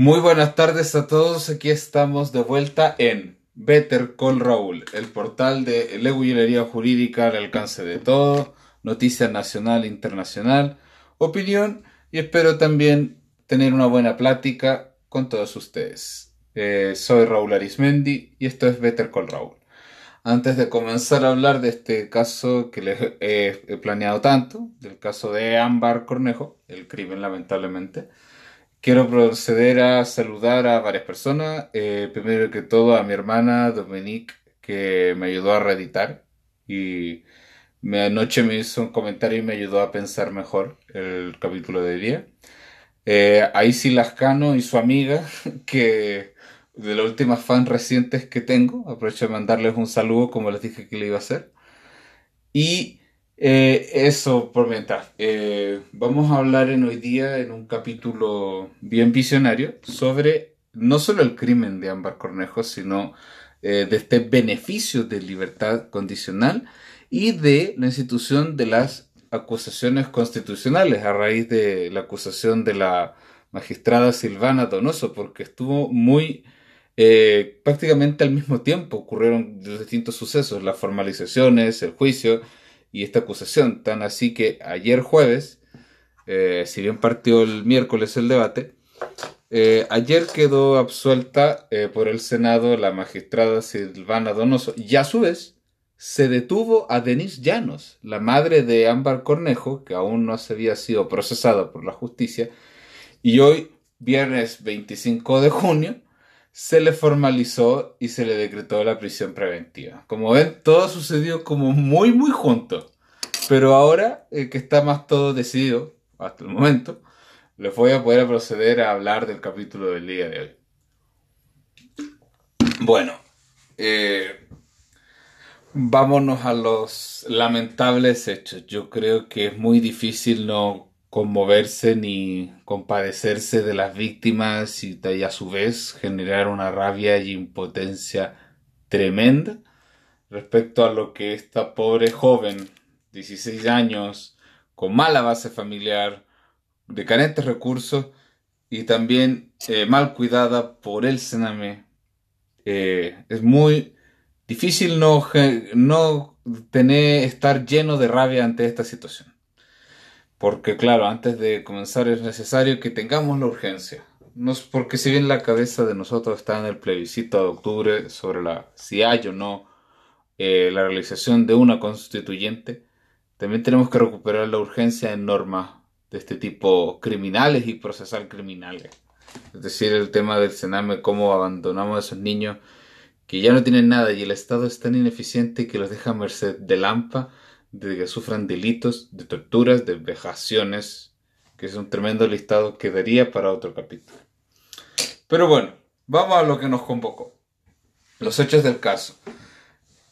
Muy buenas tardes a todos. Aquí estamos de vuelta en Better Call Raúl, el portal de leguillería jurídica al alcance de todo, noticia nacional e internacional, opinión y espero también tener una buena plática con todos ustedes. Eh, soy Raúl Arismendi y esto es Better Call Raúl. Antes de comenzar a hablar de este caso que les he planeado tanto, del caso de Ámbar Cornejo, el crimen lamentablemente, Quiero proceder a saludar a varias personas. Eh, primero que todo a mi hermana Dominique, que me ayudó a reeditar. Y me, anoche me hizo un comentario y me ayudó a pensar mejor el capítulo de día. Eh, a Isi Lascano y su amiga, que de las últimas fans recientes que tengo. Aprovecho de mandarles un saludo como les dije que le iba a hacer. Y eh, eso por mientras. Eh, vamos a hablar en hoy día en un capítulo bien visionario sobre no solo el crimen de Ámbar Cornejo, sino eh, de este beneficio de libertad condicional y de la institución de las acusaciones constitucionales a raíz de la acusación de la magistrada Silvana Donoso, porque estuvo muy prácticamente al mismo tiempo ocurrieron distintos sucesos, las formalizaciones, el juicio, y esta acusación, tan así que ayer jueves, eh, si bien partió el miércoles el debate, eh, ayer quedó absuelta eh, por el Senado la magistrada Silvana Donoso y a su vez se detuvo a Denise Llanos, la madre de Ámbar Cornejo, que aún no había sido procesada por la justicia, y hoy, viernes 25 de junio, se le formalizó y se le decretó la prisión preventiva. Como ven, todo sucedió como muy, muy junto. Pero ahora que está más todo decidido, hasta el momento, les voy a poder proceder a hablar del capítulo del día de hoy. Bueno, eh, vámonos a los lamentables hechos. Yo creo que es muy difícil no conmoverse ni compadecerse de las víctimas y, a su vez generar una rabia y impotencia tremenda respecto a lo que esta pobre joven, 16 años, con mala base familiar, de carentes recursos y también eh, mal cuidada por el Sename, eh, es muy difícil no, no tener, estar lleno de rabia ante esta situación. Porque claro, antes de comenzar es necesario que tengamos la urgencia. No es porque si bien la cabeza de nosotros está en el plebiscito de octubre sobre la si hay o no eh, la realización de una constituyente, también tenemos que recuperar la urgencia en normas de este tipo criminales y procesar criminales. Es decir, el tema del Sename, cómo abandonamos a esos niños que ya no tienen nada y el Estado es tan ineficiente que los deja a merced de Lampa de que sufran delitos, de torturas, de vejaciones, que es un tremendo listado que daría para otro capítulo. Pero bueno, vamos a lo que nos convocó. Los hechos del caso.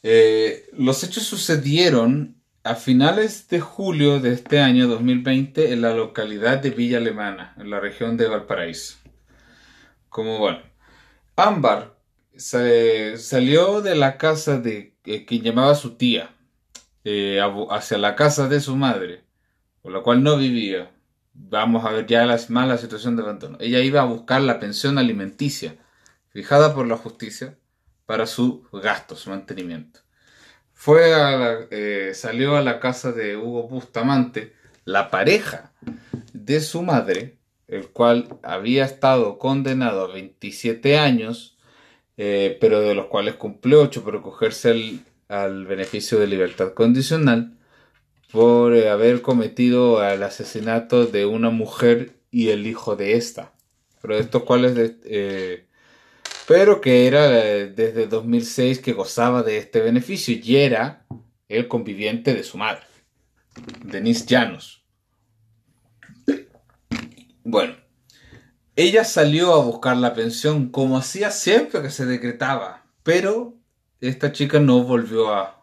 Eh, los hechos sucedieron a finales de julio de este año 2020 en la localidad de Villa Alemana, en la región de Valparaíso. Como bueno, Ámbar salió de la casa de eh, quien llamaba su tía, eh, hacia la casa de su madre, por la cual no vivía. Vamos a ver ya la mala situación de abandono. Ella iba a buscar la pensión alimenticia fijada por la justicia para su gasto, su mantenimiento. Fue a eh, salió a la casa de Hugo Bustamante, la pareja de su madre, el cual había estado condenado a 27 años, eh, pero de los cuales cumplió 8 por cogerse el, al beneficio de libertad condicional por eh, haber cometido el asesinato de una mujer y el hijo de esta. Pero estos cuales eh, pero que era eh, desde 2006 que gozaba de este beneficio y era el conviviente de su madre, Denise Llanos. Bueno, ella salió a buscar la pensión como hacía siempre que se decretaba, pero esta chica no volvió a,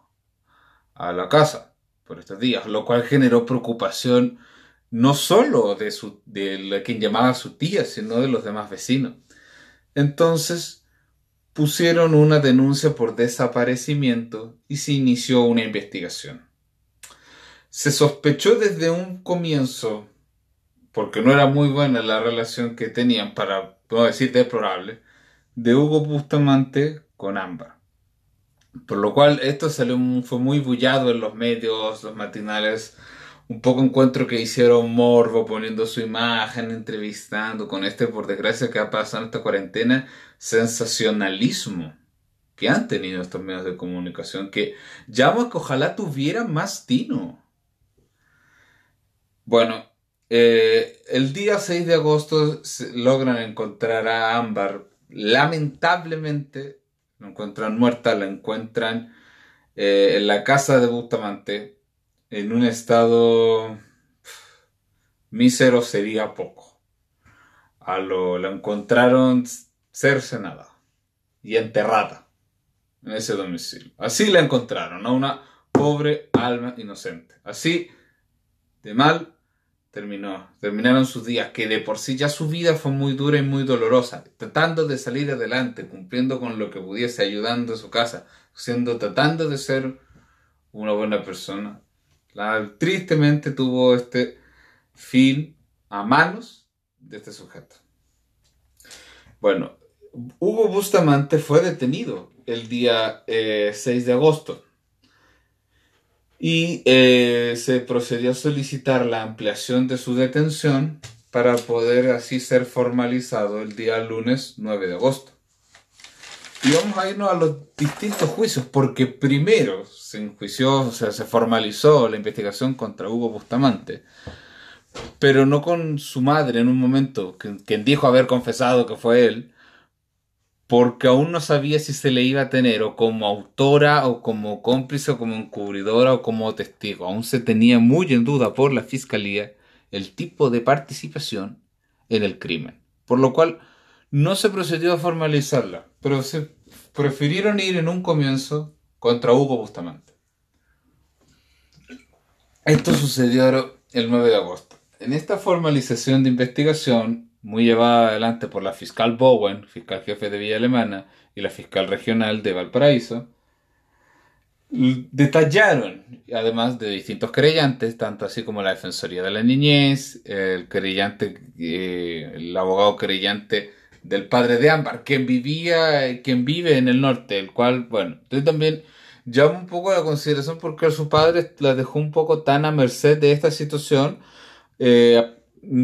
la casa por estos días, lo cual generó preocupación no solo de, su, de quien llamaba a su tía, sino de los demás vecinos. Entonces pusieron una denuncia por desaparecimiento y se inició una investigación. Se sospechó desde un comienzo, porque no era muy buena la relación que tenían para decir deplorable, de Hugo Bustamante con Ámbar. Por lo cual esto salió, fue muy bullado en los medios, los matinales, un poco encuentro que hicieron morbo poniendo su imagen, entrevistando con este, por desgracia, que ha pasado en esta cuarentena, sensacionalismo que han tenido estos medios de comunicación, que llamo que ojalá tuvieran más tino. Bueno, eh, el día 6 de agosto logran encontrar a Ámbar. Lamentablemente, la encuentran muerta, la encuentran eh, en la casa de Bustamante, en un estado mísero sería poco. A lo, la encontraron cercenada y enterrada en ese domicilio. Así la encontraron, a una pobre alma inocente. Así de mal terminó, terminaron sus días, que de por sí ya su vida fue muy dura y muy dolorosa, tratando de salir adelante, cumpliendo con lo que pudiese, ayudando a su casa, siendo, tratando de ser una buena persona. Tristemente tuvo este fin a manos de este sujeto. Bueno, Hugo Bustamante fue detenido el día 6 eh, de agosto y eh, se procedió a solicitar la ampliación de su detención para poder así ser formalizado el día lunes 9 de agosto. Y vamos a irnos a los distintos juicios, porque primero se enjuició, o sea, se formalizó la investigación contra Hugo Bustamante, pero no con su madre en un momento, quien dijo haber confesado que fue él, porque aún no sabía si se le iba a tener o como autora o como cómplice o como encubridora o como testigo. Aún se tenía muy en duda por la fiscalía el tipo de participación en el crimen. Por lo cual no se procedió a formalizarla, pero se prefirieron ir en un comienzo contra Hugo Bustamante. Esto sucedió el 9 de agosto. En esta formalización de investigación, muy llevada adelante por la fiscal Bowen, fiscal jefe de Villa Alemana, y la fiscal regional de Valparaíso, detallaron, además de distintos querellantes, tanto así como la Defensoría de la Niñez, el querellante, eh, el abogado querellante del padre de Ámbar, quien vivía, quien vive en el norte, el cual, bueno, entonces también llama un poco la consideración porque su padre la dejó un poco tan a merced de esta situación, eh,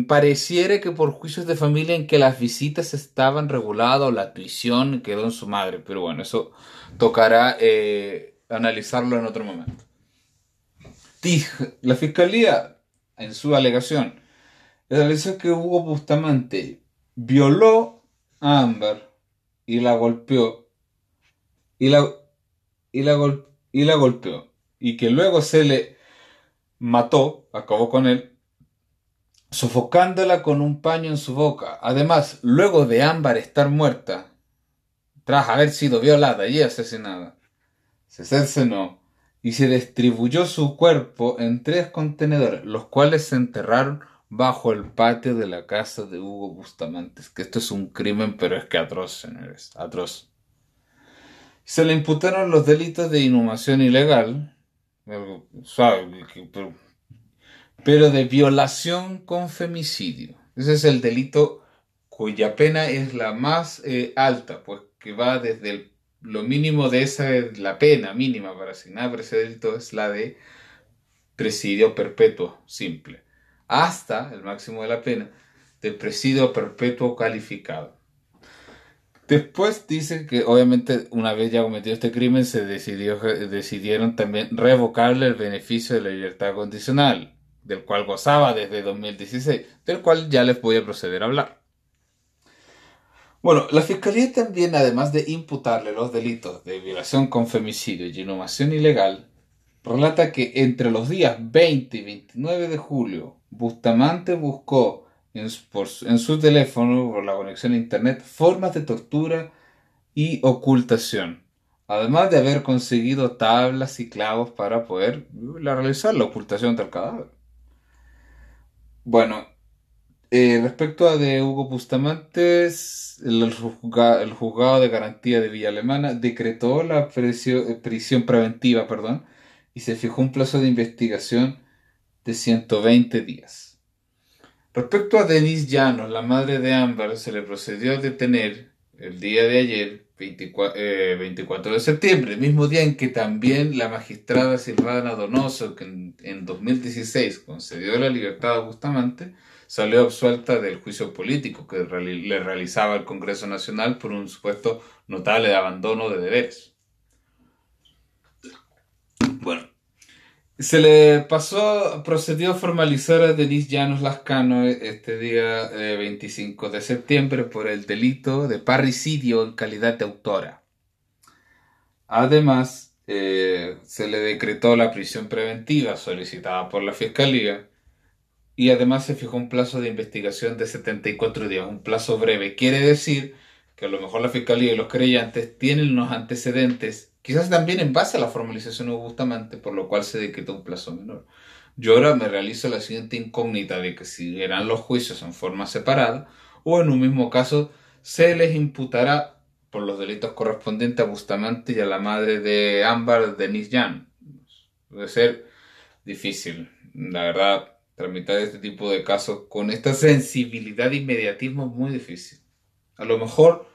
pareciera que por juicios de familia en que las visitas estaban reguladas o la tuición quedó en su madre, pero bueno, eso tocará eh, analizarlo en otro momento. La fiscalía, en su alegación, estableció que Hugo Bustamante violó a Amber y la golpeó y la, y la, y la golpeó y que luego se le mató, acabó con él sofocándola con un paño en su boca. Además, luego de Ámbar estar muerta, tras haber sido violada y asesinada, se cercenó y se distribuyó su cuerpo en tres contenedores, los cuales se enterraron bajo el patio de la casa de Hugo Bustamante. Que esto es un crimen, pero es que atroz, señores, atroz. Se le imputaron los delitos de inhumación ilegal, pero de violación con femicidio. Ese es el delito cuya pena es la más eh, alta, pues que va desde lo mínimo de esa, la pena mínima para asignar por ese delito es la de presidio perpetuo simple, hasta el máximo de la pena de presidio perpetuo calificado. Después dice que obviamente una vez ya cometido este crimen se decidió, decidieron también revocarle el beneficio de la libertad condicional del cual gozaba desde 2016, del cual ya les voy a proceder a hablar. Bueno, la Fiscalía también, además de imputarle los delitos de violación con femicidio y inhumación ilegal, relata que entre los días 20 y 29 de julio, Bustamante buscó en, en su teléfono, por la conexión a Internet, formas de tortura y ocultación, además de haber conseguido tablas y clavos para poder realizar la ocultación del cadáver. Bueno, eh, respecto a de Hugo Bustamante, el, juzgado, de garantía de Villa Alemana decretó la prisión, prisión preventiva perdón, y se fijó un plazo de investigación de 120 días. Respecto a Denise Llanos, la madre de Ámbar, se le procedió a detener el día de ayer, 24, eh, de septiembre, el mismo día en que también la magistrada Silvana Donoso, que en, 2016 concedió la libertad a Bustamante, salió absuelta del juicio político que le realizaba el Congreso Nacional por un supuesto notable abandono de deberes. Bueno, se le pasó, procedió a formalizar a Denise Llanos Lascano este día 25 eh, de septiembre por el delito de parricidio en calidad de autora. Además, eh, se le decretó la prisión preventiva solicitada por la Fiscalía y además se fijó un plazo de investigación de 74 días, un plazo breve. Quiere decir que a lo mejor la Fiscalía y los creyentes tienen unos antecedentes Quizás también en base a la formalización de Bustamante, por lo cual se decretó un plazo menor. Yo ahora me realizo la siguiente incógnita de que si eran los juicios en forma separada o en un mismo caso se les imputará por los delitos correspondientes a Bustamante y a la madre de Ámbar, Denise Jan. Puede ser difícil, la verdad, tramitar este tipo de casos con esta sensibilidad e inmediatismo es muy difícil. A lo mejor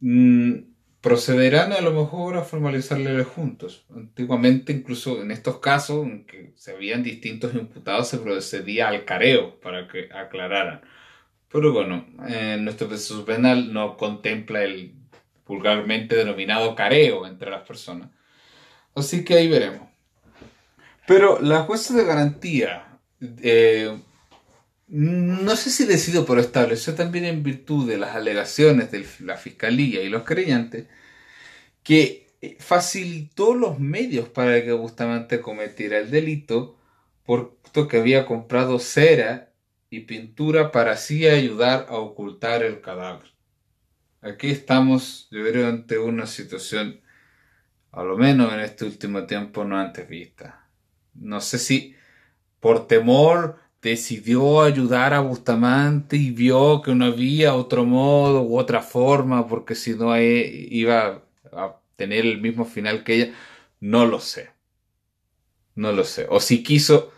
mm, procederán a lo mejor a formalizarle juntos. Antiguamente, incluso en estos casos en que se habían distintos imputados, se procedía al careo para que aclararan. Pero bueno, nuestro proceso penal no contempla el vulgarmente denominado careo entre las personas. Así que ahí veremos. Pero la jueza de garantía, eh, no sé si decidió por establecer también en virtud de las alegaciones de la fiscalía y los creyentes que facilitó los medios para que Bustamante cometiera el delito, puesto que había comprado cera y pintura para así ayudar a ocultar el cadáver. Aquí estamos, yo creo, ante una situación, a lo menos en este último tiempo, no antes vista. No sé si por temor decidió ayudar a Bustamante y vio que no había otro modo u otra forma, porque si no iba a tener el mismo final que ella, no lo sé. No lo sé. O si quiso,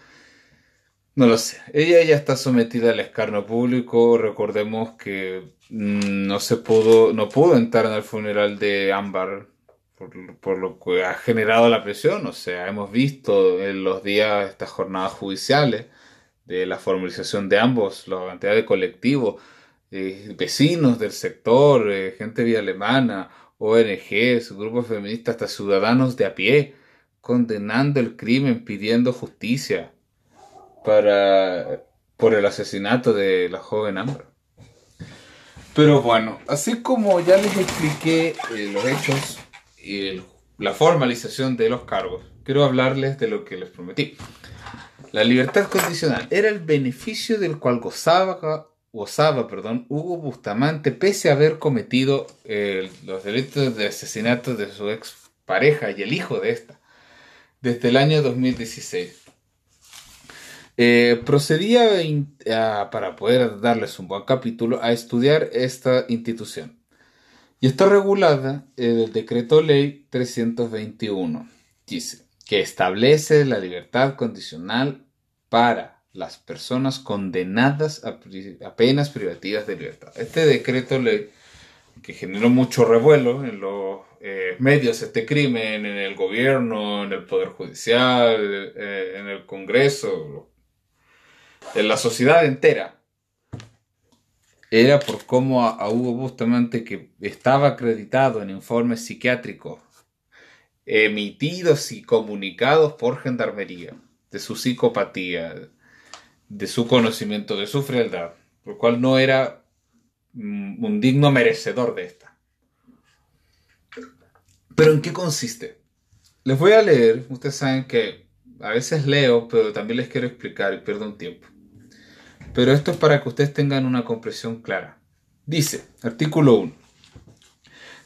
no lo sé. Ella ya está sometida al escarno público. Recordemos que mm, no se pudo, no pudo entrar en el funeral de Ámbar por, por, lo que ha generado la presión. O sea, hemos visto en los días estas jornadas judiciales de la formalización de ambos, la cantidad de colectivos, eh, vecinos del sector, eh, gente vía alemana, ONGs, grupos feministas, hasta ciudadanos de a pie, condenando el crimen, pidiendo justicia para, por el asesinato de la joven Amber. Pero bueno, así como ya les expliqué eh, los hechos y la formalización de los cargos, quiero hablarles de lo que les prometí. La libertad condicional era el beneficio del cual gozaba, gozaba perdón, Hugo Bustamante pese a haber cometido eh, los delitos de asesinato de su ex pareja y el hijo de esta desde el año 2016. Eh, procedía para poder darles un buen capítulo a estudiar esta institución. Y está regulada en el decreto ley 321. Dice que establece la libertad condicional para las personas condenadas a, penas privativas de libertad. Este decreto ley que generó mucho revuelo en los eh, medios, este crimen, en el gobierno, en el Poder Judicial, eh, en el Congreso, en la sociedad entera, era por cómo a, Hugo Bustamante, que estaba acreditado en informes psiquiátricos emitidos y comunicados por Gendarmería, de su psicopatía, de su conocimiento, de su frialdad, lo cual no era mm, un digno merecedor de esta. Pero ¿en qué consiste? Les voy a leer, ustedes saben que a veces leo, pero también les quiero explicar y pierdo un tiempo. Pero esto es para que ustedes tengan una comprensión clara. Dice, artículo 1.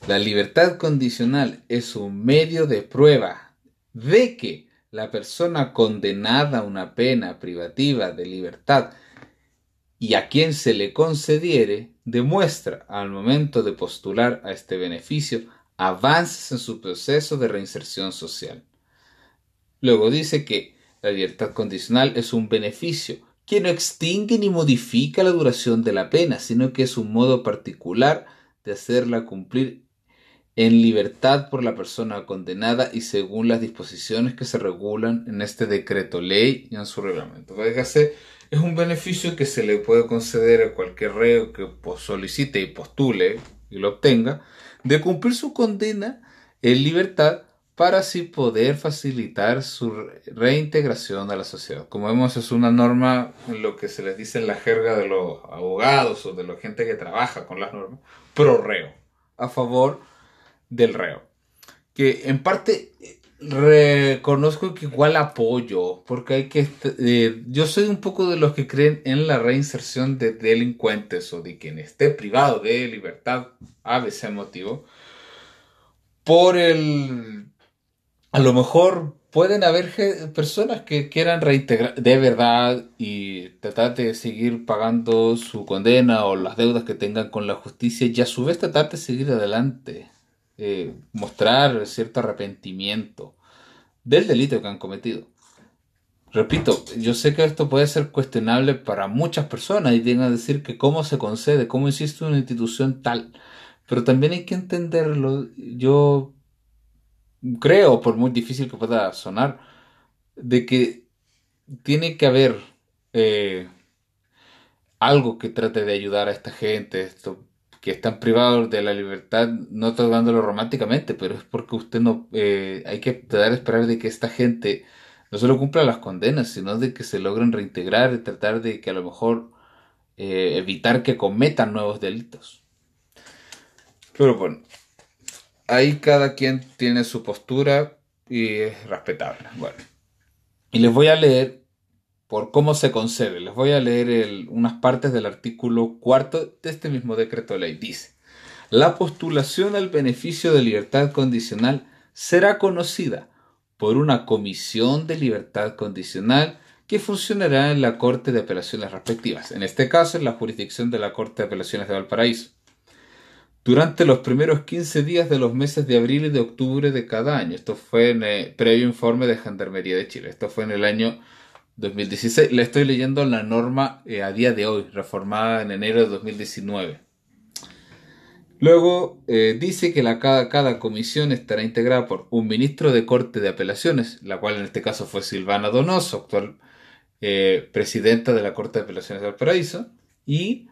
La libertad condicional es un medio de prueba de que la persona condenada a una pena privativa de libertad y a quien se le concediere demuestra al momento de postular a este beneficio avances en su proceso de reinserción social. Luego dice que la libertad condicional es un beneficio que no extingue ni modifica la duración de la pena, sino que es un modo particular de hacerla cumplir en libertad por la persona condenada y según las disposiciones que se regulan en este decreto ley y en su reglamento. Es un beneficio que se le puede conceder a cualquier reo que solicite y postule y lo obtenga, de cumplir su condena en libertad para así poder facilitar su reintegración a la sociedad. Como vemos, es una norma lo que se les dice en la jerga de los abogados o de la gente que trabaja con las normas, pro reo, a favor del reo. Que en parte reconozco que igual apoyo, porque hay que... Eh, yo soy un poco de los que creen en la reinserción de delincuentes o de quien esté privado de libertad a veces motivo, por el... A lo mejor pueden haber personas que quieran reintegrar de verdad y tratar de seguir pagando su condena o las deudas que tengan con la justicia y a su vez tratar de seguir adelante eh, mostrar cierto arrepentimiento del delito que han cometido. Repito, yo sé que esto puede ser cuestionable para muchas personas y tienen a decir que cómo se concede, cómo existe una institución tal, pero también hay que entenderlo. Yo creo, por muy difícil que pueda sonar, de que tiene que haber eh, algo que trate de ayudar a esta gente, esto, que están privados de la libertad, no tratándolo románticamente, pero es porque usted no, eh, hay que tratar de esperar de que esta gente no solo cumpla las condenas, sino de que se logren reintegrar y tratar de que a lo mejor eh, evitar que cometan nuevos delitos. Pero bueno, ahí cada quien tiene su postura y es respetable. Bueno, y les voy a leer por cómo se concede. Les voy a leer unas partes del artículo cuarto de este mismo decreto ley. Dice, la postulación al beneficio de libertad condicional será conocida por una comisión de libertad condicional que funcionará en la Corte de Apelaciones respectivas, en este caso en la jurisdicción de la Corte de Apelaciones de Valparaíso, durante los primeros 15 días de los meses de abril y de octubre de cada año. Esto fue en el previo informe de Gendarmería de Chile. Esto fue en el año 2016. Le estoy leyendo la norma eh, a día de hoy, reformada en enero de 2019. Luego eh, dice que la, cada, comisión estará integrada por un ministro de Corte de Apelaciones, la cual en este caso fue Silvana Donoso, actual eh, presidenta de la Corte de Apelaciones del Paraíso, y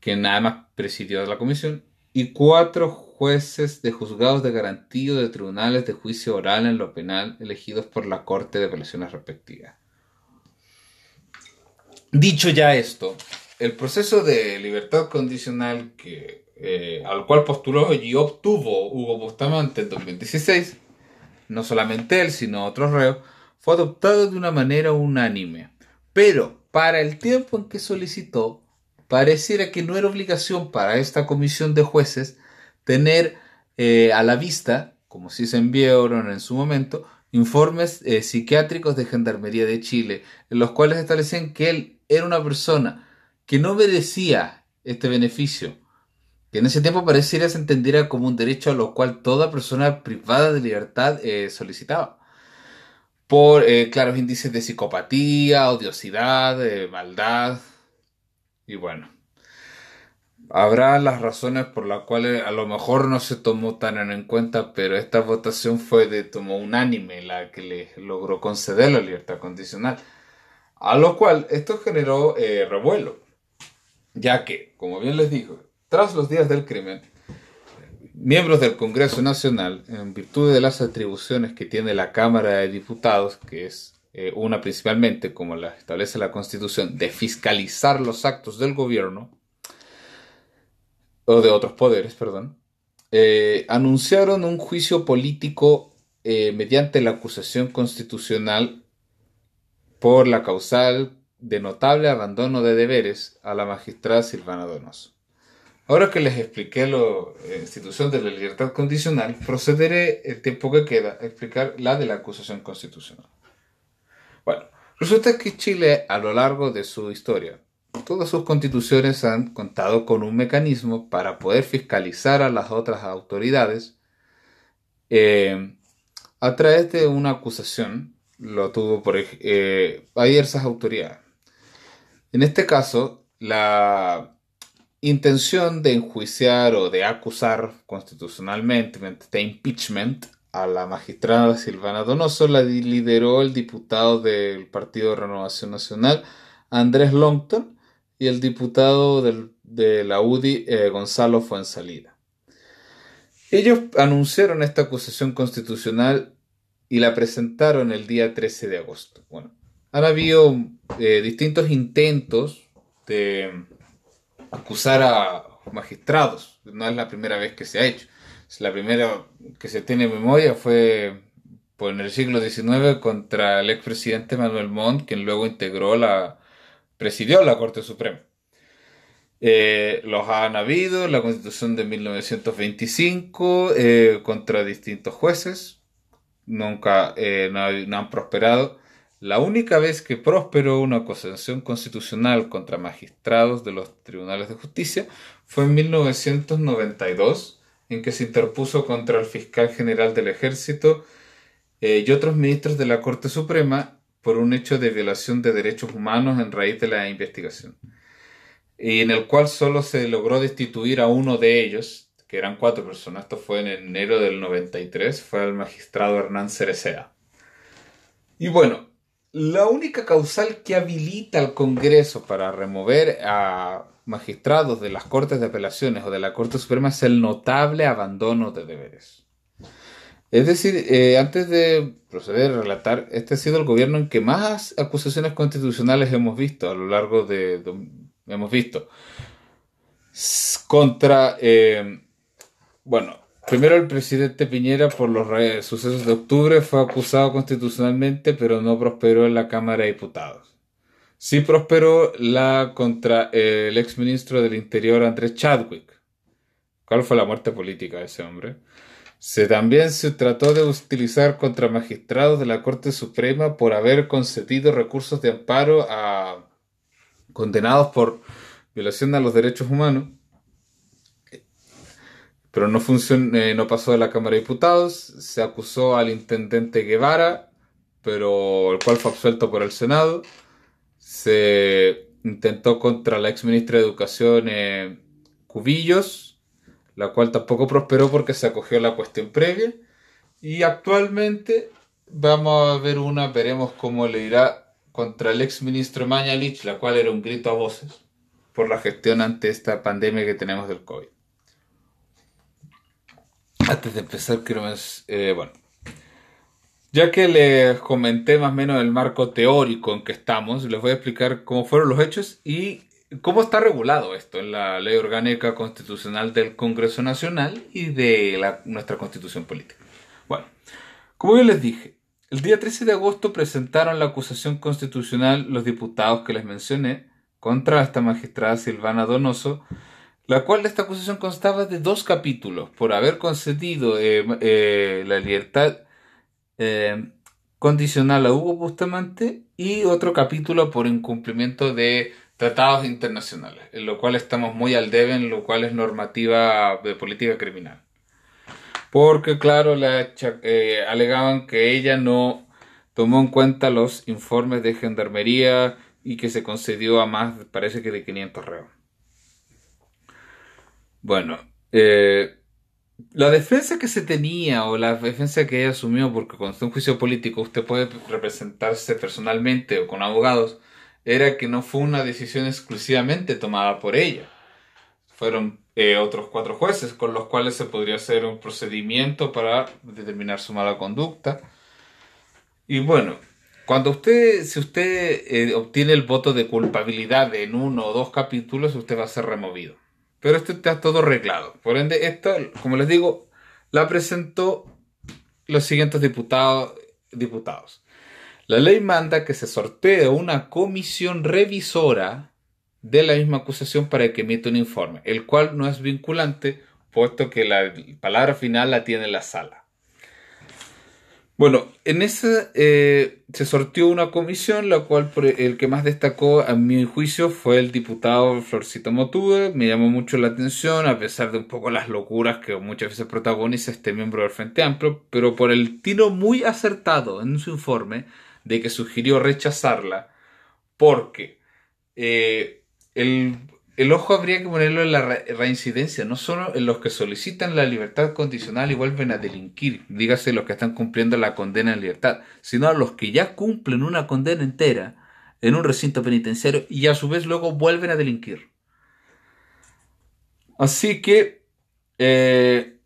que nada más presidió la comisión, y cuatro jueces de juzgados de garantía de tribunales de juicio oral en lo penal elegidos por la Corte de Apelaciones respectiva. Dicho ya esto, el proceso de libertad condicional que, eh, al cual postuló y obtuvo Hugo Bustamante en 2016, no solamente él, sino otros reos, fue adoptado de una manera unánime. Pero para el tiempo en que solicitó, pareciera que no era obligación para esta comisión de jueces tener eh, a la vista, como si se enviaron en su momento, informes eh, psiquiátricos de Gendarmería de Chile, en los cuales establecían que él era una persona que no merecía este beneficio, que en ese tiempo pareciera se entendiera como un derecho a lo cual toda persona privada de libertad eh, solicitaba. Por eh, claros índices de psicopatía, odiosidad, maldad. Y bueno, habrá las razones por las cuales a lo mejor no se tomó tan en cuenta, pero esta votación fue de tomo unánime la que le logró conceder la libertad condicional. A lo cual esto generó eh, revuelo, ya que, como bien les digo, tras los días del crimen, miembros del Congreso Nacional, en virtud de las atribuciones que tiene la Cámara de Diputados, que es eh, una principalmente, como la establece la Constitución, de fiscalizar los actos del gobierno, o de otros poderes, perdón, eh, anunciaron un juicio político mediante la acusación constitucional por la causal de notable abandono de deberes a la magistrada Silvana Donoso. Ahora que les expliqué la institución de la libertad condicional, procederé el tiempo que queda a explicar la de la acusación constitucional. Bueno, resulta que Chile a lo largo de su historia, todas sus constituciones han contado con un mecanismo para poder fiscalizar a las otras autoridades eh, a través de una acusación lo tuvo por eh, hay diversas autoridades. En este caso, la intención de enjuiciar o de acusar constitucionalmente, de impeachment, a la magistrada Silvana Donoso la lideró el diputado del Partido de Renovación Nacional, Andrés Longton, y el diputado de la UDI, eh, Gonzalo Fuensalida. Ellos anunciaron esta acusación constitucional y la presentaron el día 13 de agosto. Bueno, han habido eh, distintos intentos de acusar a magistrados. No es la primera vez que se ha hecho. La primera que se tiene en memoria fue por en el siglo XIX contra el expresidente Manuel Montt, quien luego integró la, presidió la Corte Suprema. Eh, los han habido, la constitución de 1925, eh, contra distintos jueces, nunca eh, no, han prosperado. La única vez que prosperó una acusación constitucional contra magistrados de los tribunales de justicia fue en 1992 en que se interpuso contra el fiscal general del ejército eh, y otros ministros de la Corte Suprema por un hecho de violación de derechos humanos en raíz de la investigación, y en el cual solo se logró destituir a uno de ellos, que eran cuatro personas, esto fue en enero del 93, fue el magistrado Hernán Cereceda. Y bueno, la única causal que habilita al Congreso para remover a magistrados de las Cortes de Apelaciones o de la Corte Suprema es el notable abandono de deberes. Es decir, eh, antes de proceder a relatar, este ha sido el gobierno en que más acusaciones constitucionales hemos visto a lo largo de... hemos visto. Contra... Eh, bueno, primero el presidente Piñera por los sucesos de octubre fue acusado constitucionalmente, pero no prosperó en la Cámara de Diputados. Sí prosperó la contra el exministro del Interior Andrés Chadwick. ¿Cuál fue la muerte política de ese hombre? Se también se trató de utilizar contra magistrados de la Corte Suprema por haber concedido recursos de amparo a condenados por violación a los derechos humanos. Pero no, eh, no pasó de la Cámara de Diputados. Se acusó al intendente Guevara, pero el cual fue absuelto por el Senado se intentó contra la ex ministra de Educación eh, Cubillos, la cual tampoco prosperó porque se acogió a la cuestión previa. Y actualmente vamos a ver una, veremos cómo le irá contra el ex ministro Mañalich, la cual era un grito a voces por la gestión ante esta pandemia que tenemos del COVID. Antes de empezar, quiero eh, bueno, ya que les comenté más o menos el marco teórico en que estamos, les voy a explicar cómo fueron los hechos y cómo está regulado esto en la Ley Orgánica Constitucional del Congreso Nacional y de nuestra Constitución Política. Bueno, como yo les dije, el día 13 de agosto presentaron la acusación constitucional los diputados que les mencioné contra esta magistrada Silvana Donoso, la cual esta acusación constaba de dos capítulos por haber concedido eh, eh, la libertad eh, condicional a Hugo Bustamante y otro capítulo por incumplimiento de tratados internacionales, en lo cual estamos muy al debe, en lo cual es normativa de política criminal. Porque, claro, alegaban que ella no tomó en cuenta los informes de gendarmería y que se concedió a más, parece que de 500 reos. Bueno, eh, la defensa que se tenía o la defensa que ella asumió, porque cuando está un juicio político usted puede representarse personalmente o con abogados, era que no fue una decisión exclusivamente tomada por ella. Fueron eh, otros cuatro jueces con los cuales se podría hacer un procedimiento para determinar su mala conducta. Y bueno, cuando usted, si usted eh, obtiene el voto de culpabilidad en uno o dos capítulos, usted va a ser removido. Pero esto está todo arreglado. Por ende, esta, como les digo, la presentó los siguientes diputados. diputados. La ley manda que se sortee una comisión revisora de la misma acusación para que emita un informe, el cual no es vinculante, puesto que la palabra final la tiene la sala. Bueno, en esa eh, se sortió una comisión, la cual el que más destacó, a mi juicio, fue el diputado Florcito Motude. Me llamó mucho la atención, a pesar de un poco las locuras que muchas veces protagoniza este miembro del Frente Amplio, pero por el tiro muy acertado en su informe de que sugirió rechazarla, porque eh, el, el, ojo habría que ponerlo en la reincidencia, no solo en los que solicitan la libertad condicional y vuelven a delinquir, dígase los que están cumpliendo la condena en libertad, sino a los que ya cumplen una condena entera en un recinto penitenciario y a su vez luego vuelven a delinquir. Así que eh,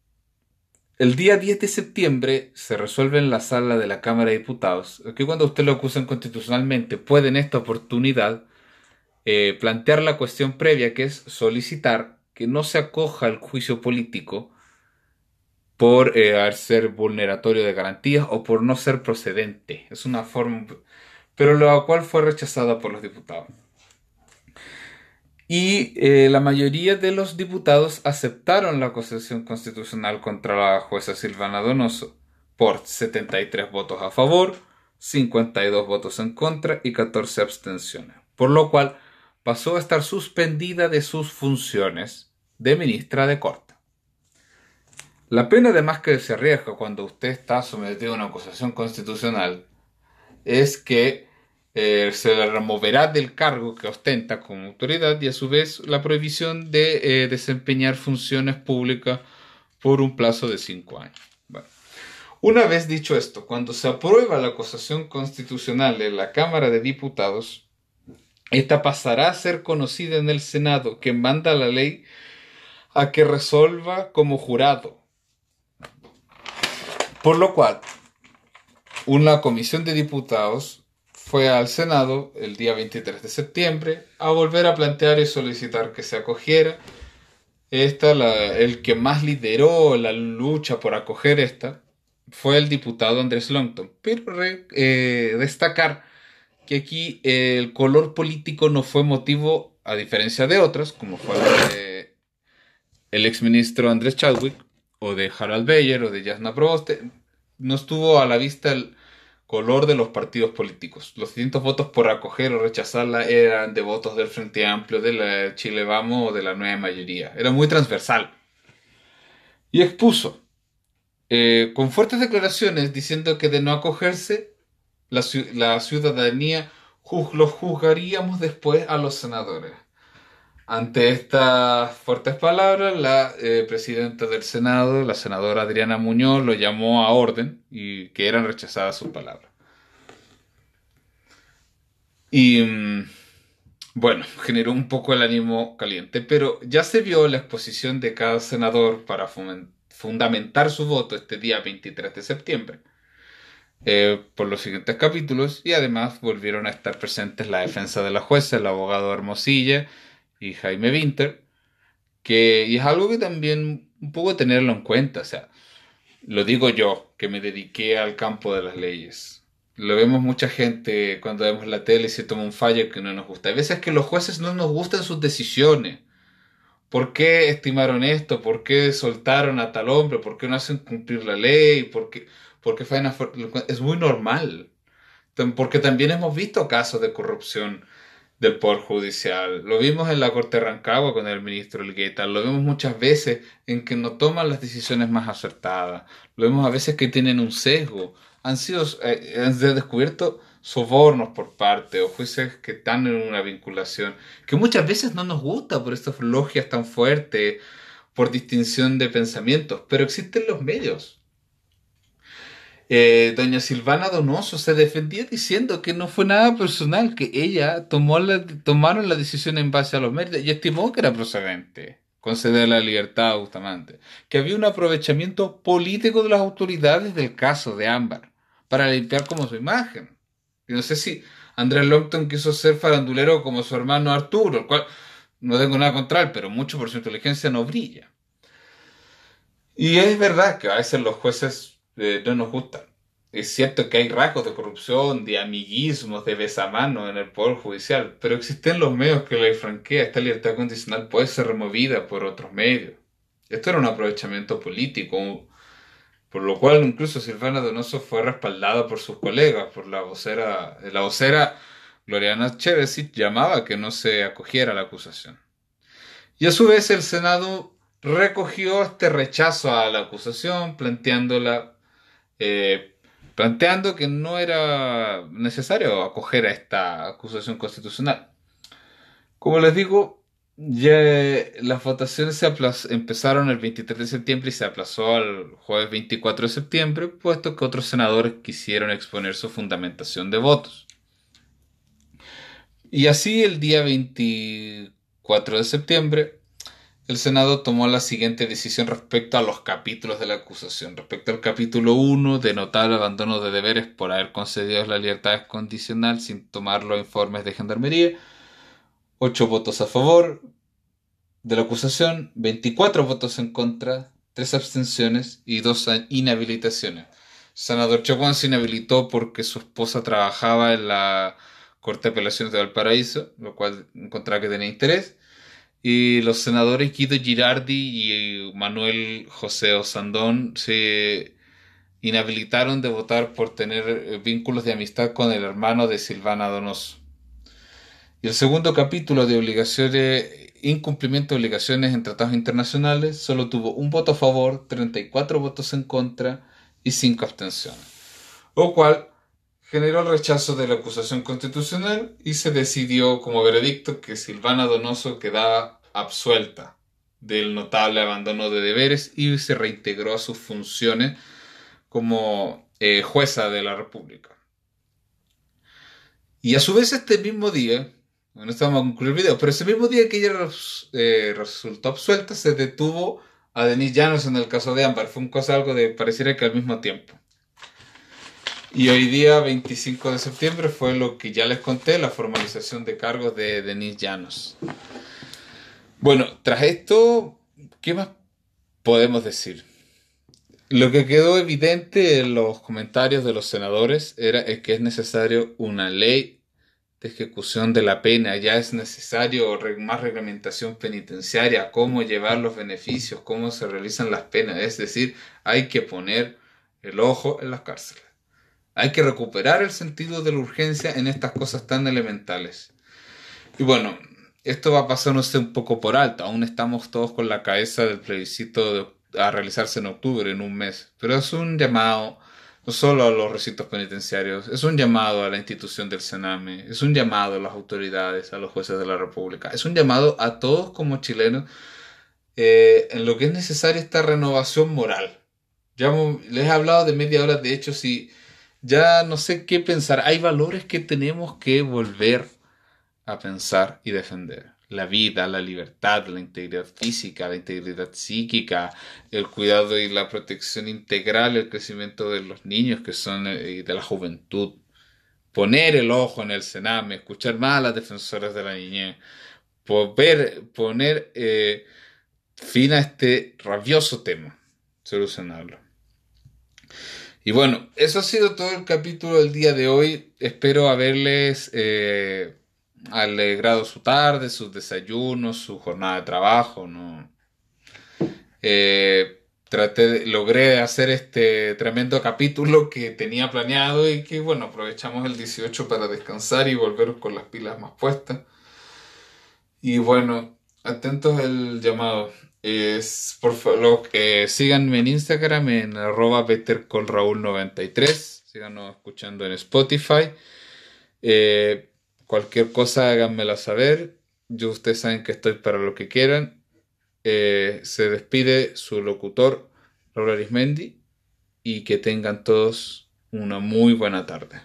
el día 10 de septiembre se resuelve en la sala de la Cámara de Diputados que cuando usted lo acusan constitucionalmente puede en esta oportunidad eh, plantear la cuestión previa que es solicitar que no se acoja al juicio político por eh, ser vulneratorio de garantías o por no ser procedente. Es una forma, pero la cual fue rechazada por los diputados y eh, la mayoría de los diputados aceptaron la acusación constitucional contra la jueza Silvana Donoso por 73 votos a favor, 52 votos en contra y 14 abstenciones, por lo cual pasó a estar suspendida de sus funciones de ministra de Corte. La pena además que se arriesga cuando usted está sometido a una acusación constitucional es que eh, se le removerá del cargo que ostenta como autoridad y a su vez la prohibición de eh, desempeñar funciones públicas por un plazo de cinco años. una vez dicho esto, cuando se aprueba la acusación constitucional en la Cámara de Diputados, esta pasará a ser conocida en el Senado, que manda la ley a que resuelva como jurado. Por lo cual, una comisión de diputados fue al Senado el día 23 de septiembre a volver a plantear y solicitar que se acogiera. Esta, el que más lideró la lucha por acoger esta fue el diputado Andrés Longton. Pero eh, destacar que aquí el color político no fue motivo, a diferencia de otras, como fue el, el exministro Andrés Chadwick, o de Harald Beyer, o de Jasna Proboste, no estuvo a la vista el, color de los partidos políticos. Los distintos votos por acoger o rechazarla eran de votos del Frente Amplio, de la Chile Vamos o de la Nueva Mayoría. Era muy transversal. Y expuso, eh, con fuertes declaraciones diciendo que de no acogerse, la, ciudadanía los juzgaríamos después a los senadores. Ante estas fuertes palabras, la eh, presidenta del Senado, la senadora Adriana Muñoz, lo llamó a orden y que eran rechazadas sus palabras. Y mm, bueno, generó un poco el ánimo caliente, pero ya se vio la exposición de cada senador para fundamentar su voto este día 23 de septiembre. Eh, por los siguientes capítulos y además volvieron a estar presentes la defensa de la jueza, el abogado Hermosilla, y Jaime Winter, que, y es algo que también un poco tenerlo en cuenta, o sea, lo digo yo, que me dediqué al campo de las leyes. Lo vemos mucha gente cuando vemos la tele y se toma un fallo que no nos gusta. Hay veces que los jueces no nos gustan sus decisiones. ¿Por qué estimaron esto? ¿Por qué soltaron a tal hombre? ¿Por qué no hacen cumplir la ley? ¿Por qué, por qué Es muy normal. Porque también hemos visto casos de corrupción del Poder Judicial. Lo vimos en la Corte de Rancagua con el ministro Elgueta. Lo vemos muchas veces en que no toman las decisiones más acertadas. Lo vemos a veces que tienen un sesgo. Han sido eh, han descubierto sobornos por parte o jueces que están en una vinculación que muchas veces no nos gusta por estas logias tan fuertes, por distinción de pensamientos, pero existen los medios eh, doña Silvana Donoso se defendía diciendo que no fue nada personal, que ella tomó la, tomaron la decisión en base a los méritos y estimó que era procedente conceder la libertad a Bustamante, que había un aprovechamiento político de las autoridades del caso de Ámbar para limpiar como su imagen. Y no sé si Andrés Longton quiso ser farandulero como su hermano Arturo, el cual no tengo nada contra él, pero mucho por su inteligencia no brilla. Y es verdad que a veces los jueces no nos gusta. Es cierto que hay rasgos de corrupción, de amiguismos, de besamano en el Poder Judicial, pero existen los medios que la franquea. Esta libertad condicional puede ser removida por otros medios. Esto era un aprovechamiento político, por lo cual incluso Silvana Donoso fue respaldada por sus colegas, por la vocera, la vocera Gloriana Chevesic llamaba que no se acogiera la acusación. Y a su vez el Senado recogió este rechazo a la acusación, planteándola eh, planteando que no era necesario acoger a esta acusación constitucional. Como les digo, ya las votaciones se empezaron el 23 de septiembre y se aplazó al jueves 24 de septiembre, puesto que otros senadores quisieron exponer su fundamentación de votos. Y así el día 24 de septiembre, el Senado tomó la siguiente decisión respecto a los capítulos de la acusación. Respecto al capítulo 1 de notable abandono de deberes por haber concedido la libertad condicional sin tomar los informes de gendarmería, 8 votos a favor de la acusación, 24 votos en contra, 3 abstenciones y 2 inhabilitaciones. Senador Chaguán se inhabilitó porque su esposa trabajaba en la Corte de Apelaciones de Valparaíso, lo cual encontraba que tenía interés y los senadores Guido Girardi y Manuel José Osandón se inhabilitaron de votar por tener eh, vínculos de amistad con el hermano de Silvana Donoso. Y el segundo capítulo de obligaciones, incumplimiento de obligaciones en tratados internacionales, solo tuvo un voto a favor, 34 votos en contra y 5 abstenciones. Lo cual generó el rechazo de la acusación constitucional y se decidió como veredicto que Silvana Donoso quedaba absuelta del notable abandono de deberes y se reintegró a sus funciones como eh, jueza de la República. Y a su vez este mismo día, no estamos a concluir el video, pero ese mismo día que ella eh, resultó absuelta, se detuvo a Denis Llanos en el caso de Ámbar. Fue un cosa algo de pareciera que al mismo tiempo. Y hoy día, 25 de septiembre, fue lo que ya les conté, la formalización de cargos de Denis Llanos. Bueno, tras esto, ¿qué más podemos decir? Lo que quedó evidente en los comentarios de los senadores era que es necesario una ley de ejecución de la pena, ya es necesario más reglamentación penitenciaria, cómo llevar los beneficios, cómo se realizan las penas, es decir, hay que poner el ojo en las cárceles. Hay que recuperar el sentido de la urgencia en estas cosas tan elementales. Y bueno, esto va a pasarnos un poco por alto. Aún estamos todos con la cabeza del plebiscito a realizarse en octubre, en un mes. Pero es un llamado no solo a los recintos penitenciarios, es un llamado a la institución del Sename, es un llamado a las autoridades, a los jueces de la República, es un llamado a todos como chilenos eh, en lo que es necesaria esta renovación moral. Ya les he hablado de media hora, de hecho, si ya no sé qué pensar, hay valores que tenemos que volver a pensar y defender. La vida, la libertad, la integridad física, la integridad psíquica, el cuidado y la protección integral, el crecimiento de los niños que son eh, de la juventud. Poner el ojo en el Sename, escuchar más a las defensoras de la niñez, poder poner eh, fin a este rabioso tema, solucionarlo. Y bueno, eso ha sido todo el capítulo del día de hoy. Espero haberles eh, alegrado su tarde, sus desayunos, su jornada de trabajo, ¿no? Eh, traté logré hacer este tremendo capítulo que tenía planeado y que bueno, aprovechamos el 18 para descansar y volver con las pilas más puestas. Y bueno, atentos al llamado. Es, por favor, eh, síganme en Instagram en arroba bettercolraúl93. Síganos escuchando en Spotify. Eh, Cualquier cosa háganmela saber. Yo ustedes saben que estoy para lo que quieran. Eh, se despide su locutor, Laura Arismendi, y que tengan todos una muy buena tarde.